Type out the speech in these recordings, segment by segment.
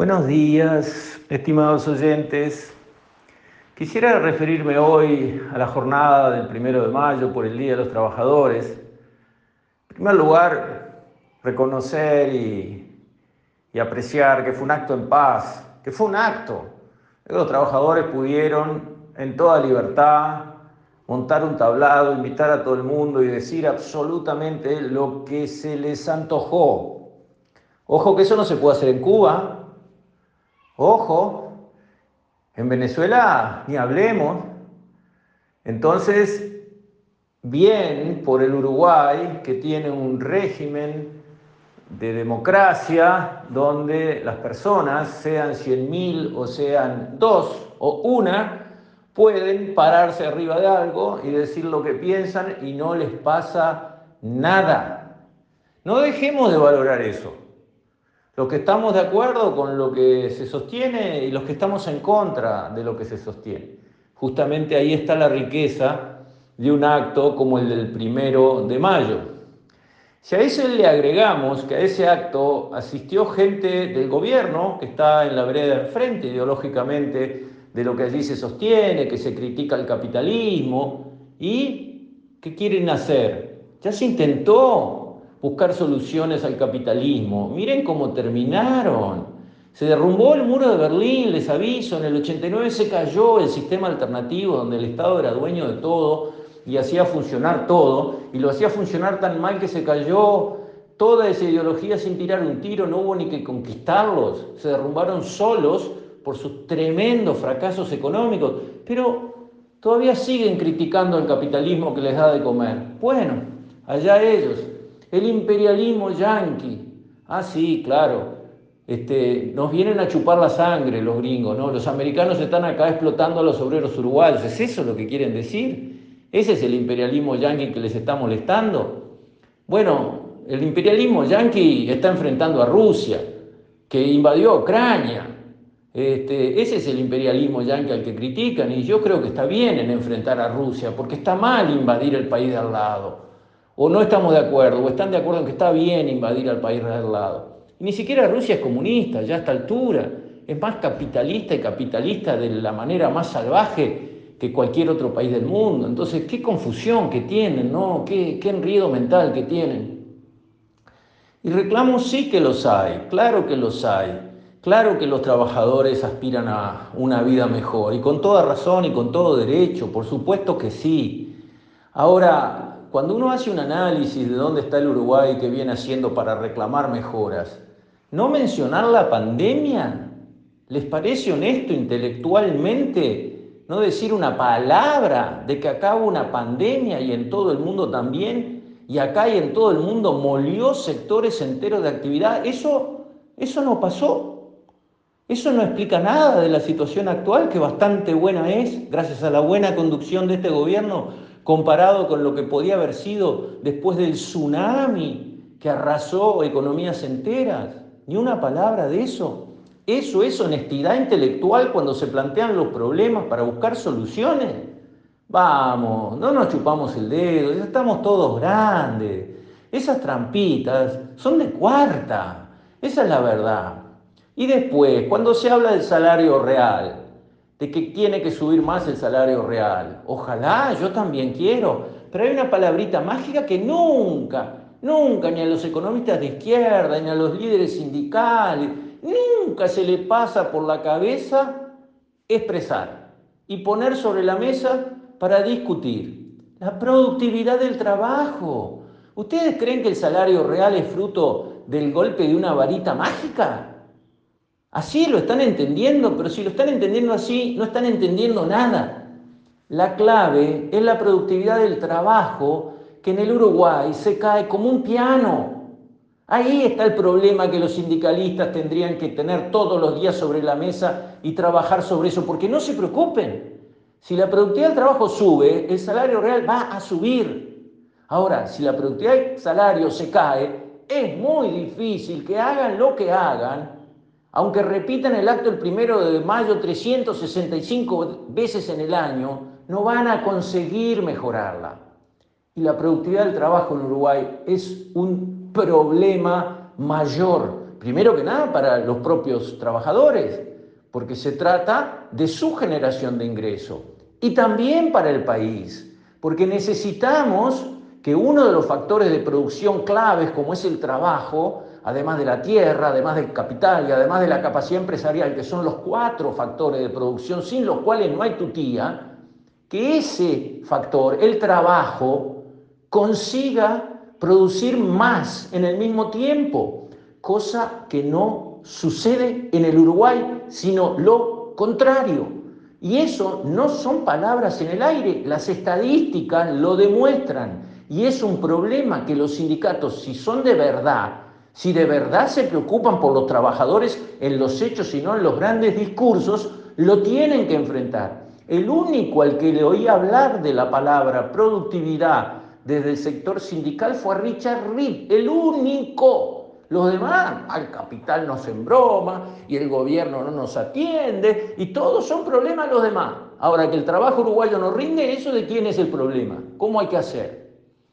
Buenos días, estimados oyentes. Quisiera referirme hoy a la jornada del primero de mayo por el Día de los Trabajadores. En primer lugar, reconocer y, y apreciar que fue un acto en paz, que fue un acto. Los trabajadores pudieron en toda libertad montar un tablado, invitar a todo el mundo y decir absolutamente lo que se les antojó. Ojo que eso no se puede hacer en Cuba, Ojo, en Venezuela ni hablemos. Entonces, bien por el Uruguay, que tiene un régimen de democracia donde las personas, sean 100.000 o sean dos o una, pueden pararse arriba de algo y decir lo que piensan y no les pasa nada. No dejemos de valorar eso los que estamos de acuerdo con lo que se sostiene y los que estamos en contra de lo que se sostiene. Justamente ahí está la riqueza de un acto como el del primero de mayo. Si a ese le agregamos que a ese acto asistió gente del gobierno que está en la vereda enfrente ideológicamente de lo que allí se sostiene, que se critica el capitalismo y ¿qué quieren hacer? Ya se intentó buscar soluciones al capitalismo. Miren cómo terminaron. Se derrumbó el muro de Berlín, les aviso, en el 89 se cayó el sistema alternativo donde el Estado era dueño de todo y hacía funcionar todo, y lo hacía funcionar tan mal que se cayó toda esa ideología sin tirar un tiro, no hubo ni que conquistarlos, se derrumbaron solos por sus tremendos fracasos económicos, pero todavía siguen criticando al capitalismo que les da de comer. Bueno, allá ellos, el imperialismo yanqui. Ah, sí, claro. Este, nos vienen a chupar la sangre los gringos, ¿no? Los americanos están acá explotando a los obreros uruguayos. ¿Es eso lo que quieren decir? ¿Ese es el imperialismo yanqui que les está molestando? Bueno, el imperialismo yanqui está enfrentando a Rusia, que invadió Ucrania. Este, ese es el imperialismo yanqui al que critican y yo creo que está bien en enfrentar a Rusia, porque está mal invadir el país de al lado o no estamos de acuerdo, o están de acuerdo en que está bien invadir al país de al lado. Y ni siquiera Rusia es comunista, ya a esta altura. Es más capitalista y capitalista de la manera más salvaje que cualquier otro país del mundo. Entonces, qué confusión que tienen, ¿no? Qué, qué enredo mental que tienen. Y reclamos sí que los hay, claro que los hay. Claro que los trabajadores aspiran a una vida mejor y con toda razón y con todo derecho, por supuesto que sí. Ahora, cuando uno hace un análisis de dónde está el Uruguay que viene haciendo para reclamar mejoras, ¿no mencionar la pandemia? ¿Les parece honesto intelectualmente no decir una palabra de que acá hubo una pandemia y en todo el mundo también? Y acá y en todo el mundo molió sectores enteros de actividad. Eso, eso no pasó. Eso no explica nada de la situación actual, que bastante buena es, gracias a la buena conducción de este gobierno, comparado con lo que podía haber sido después del tsunami que arrasó economías enteras. Ni una palabra de eso. Eso es honestidad intelectual cuando se plantean los problemas para buscar soluciones. Vamos, no nos chupamos el dedo, ya estamos todos grandes. Esas trampitas son de cuarta, esa es la verdad. Y después, cuando se habla del salario real, de que tiene que subir más el salario real. Ojalá, yo también quiero, pero hay una palabrita mágica que nunca, nunca, ni a los economistas de izquierda, ni a los líderes sindicales, nunca se le pasa por la cabeza expresar y poner sobre la mesa para discutir. La productividad del trabajo. ¿Ustedes creen que el salario real es fruto del golpe de una varita mágica? Así lo están entendiendo, pero si lo están entendiendo así, no están entendiendo nada. La clave es la productividad del trabajo que en el Uruguay se cae como un piano. Ahí está el problema que los sindicalistas tendrían que tener todos los días sobre la mesa y trabajar sobre eso, porque no se preocupen. Si la productividad del trabajo sube, el salario real va a subir. Ahora, si la productividad del salario se cae, es muy difícil que hagan lo que hagan, aunque repitan el acto el primero de mayo 365 veces en el año, no van a conseguir mejorarla. Y la productividad del trabajo en Uruguay es un problema mayor primero que nada para los propios trabajadores, porque se trata de su generación de ingreso, y también para el país, porque necesitamos que uno de los factores de producción claves, como es el trabajo, además de la tierra, además del capital y además de la capacidad empresarial, que son los cuatro factores de producción sin los cuales no hay tutía, que ese factor, el trabajo, consiga producir más en el mismo tiempo, cosa que no sucede en el Uruguay, sino lo contrario. Y eso no son palabras en el aire, las estadísticas lo demuestran. Y es un problema que los sindicatos, si son de verdad, si de verdad se preocupan por los trabajadores en los hechos y no en los grandes discursos, lo tienen que enfrentar. El único al que le oí hablar de la palabra productividad desde el sector sindical fue a Richard Reed, el único. Los demás, al capital nos embroma y el gobierno no nos atiende y todos son problemas los demás. Ahora que el trabajo uruguayo no rinde, ¿eso de quién es el problema? ¿Cómo hay que hacer?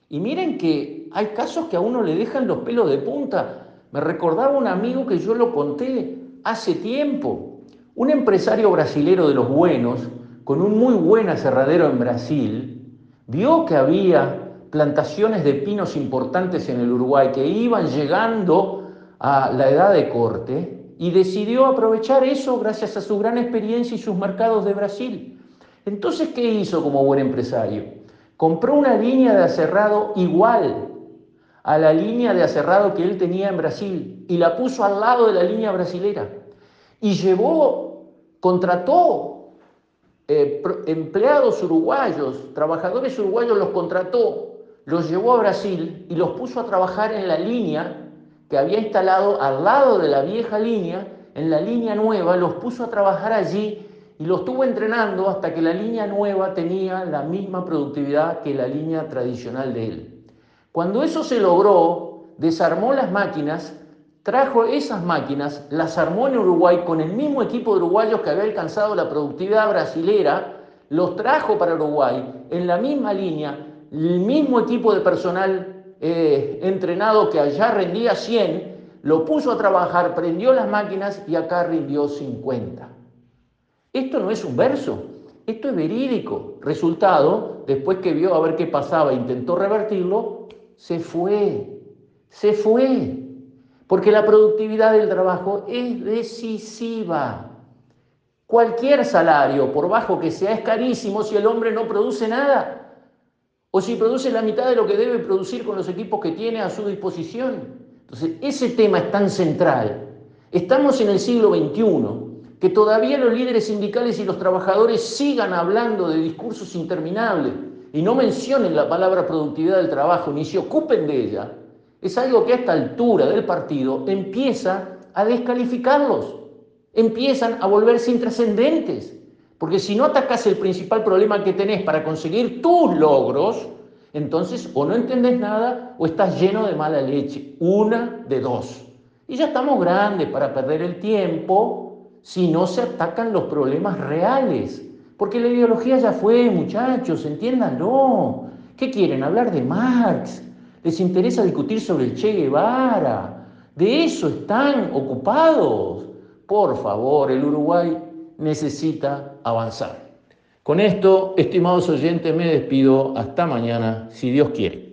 Y miren que hay casos que a uno le dejan los pelos de punta. Me recordaba un amigo que yo lo conté hace tiempo. Un empresario brasilero de los buenos, con un muy buen aserradero en Brasil, vio que había plantaciones de pinos importantes en el Uruguay que iban llegando a la edad de corte y decidió aprovechar eso gracias a su gran experiencia y sus mercados de Brasil. Entonces, ¿qué hizo como buen empresario? compró una línea de aserrado igual a la línea de aserrado que él tenía en Brasil y la puso al lado de la línea brasilera. Y llevó, contrató eh, empleados uruguayos, trabajadores uruguayos los contrató, los llevó a Brasil y los puso a trabajar en la línea que había instalado al lado de la vieja línea, en la línea nueva, los puso a trabajar allí y lo estuvo entrenando hasta que la línea nueva tenía la misma productividad que la línea tradicional de él. Cuando eso se logró, desarmó las máquinas, trajo esas máquinas, las armó en Uruguay con el mismo equipo de uruguayos que había alcanzado la productividad brasilera, los trajo para Uruguay en la misma línea, el mismo equipo de personal eh, entrenado que allá rendía 100, lo puso a trabajar, prendió las máquinas y acá rindió 50. Esto no es un verso, esto es verídico. Resultado, después que vio a ver qué pasaba e intentó revertirlo, se fue, se fue. Porque la productividad del trabajo es decisiva. Cualquier salario, por bajo que sea, es carísimo si el hombre no produce nada. O si produce la mitad de lo que debe producir con los equipos que tiene a su disposición. Entonces, ese tema es tan central. Estamos en el siglo XXI que todavía los líderes sindicales y los trabajadores sigan hablando de discursos interminables y no mencionen la palabra productividad del trabajo ni se ocupen de ella, es algo que a esta altura del partido empieza a descalificarlos, empiezan a volverse intrascendentes, porque si no atacas el principal problema que tenés para conseguir tus logros, entonces o no entendés nada o estás lleno de mala leche, una de dos. Y ya estamos grandes para perder el tiempo si no se atacan los problemas reales. Porque la ideología ya fue, muchachos, entiéndanlo. ¿Qué quieren? ¿Hablar de Marx? ¿Les interesa discutir sobre Che Guevara? ¿De eso están ocupados? Por favor, el Uruguay necesita avanzar. Con esto, estimados oyentes, me despido. Hasta mañana, si Dios quiere.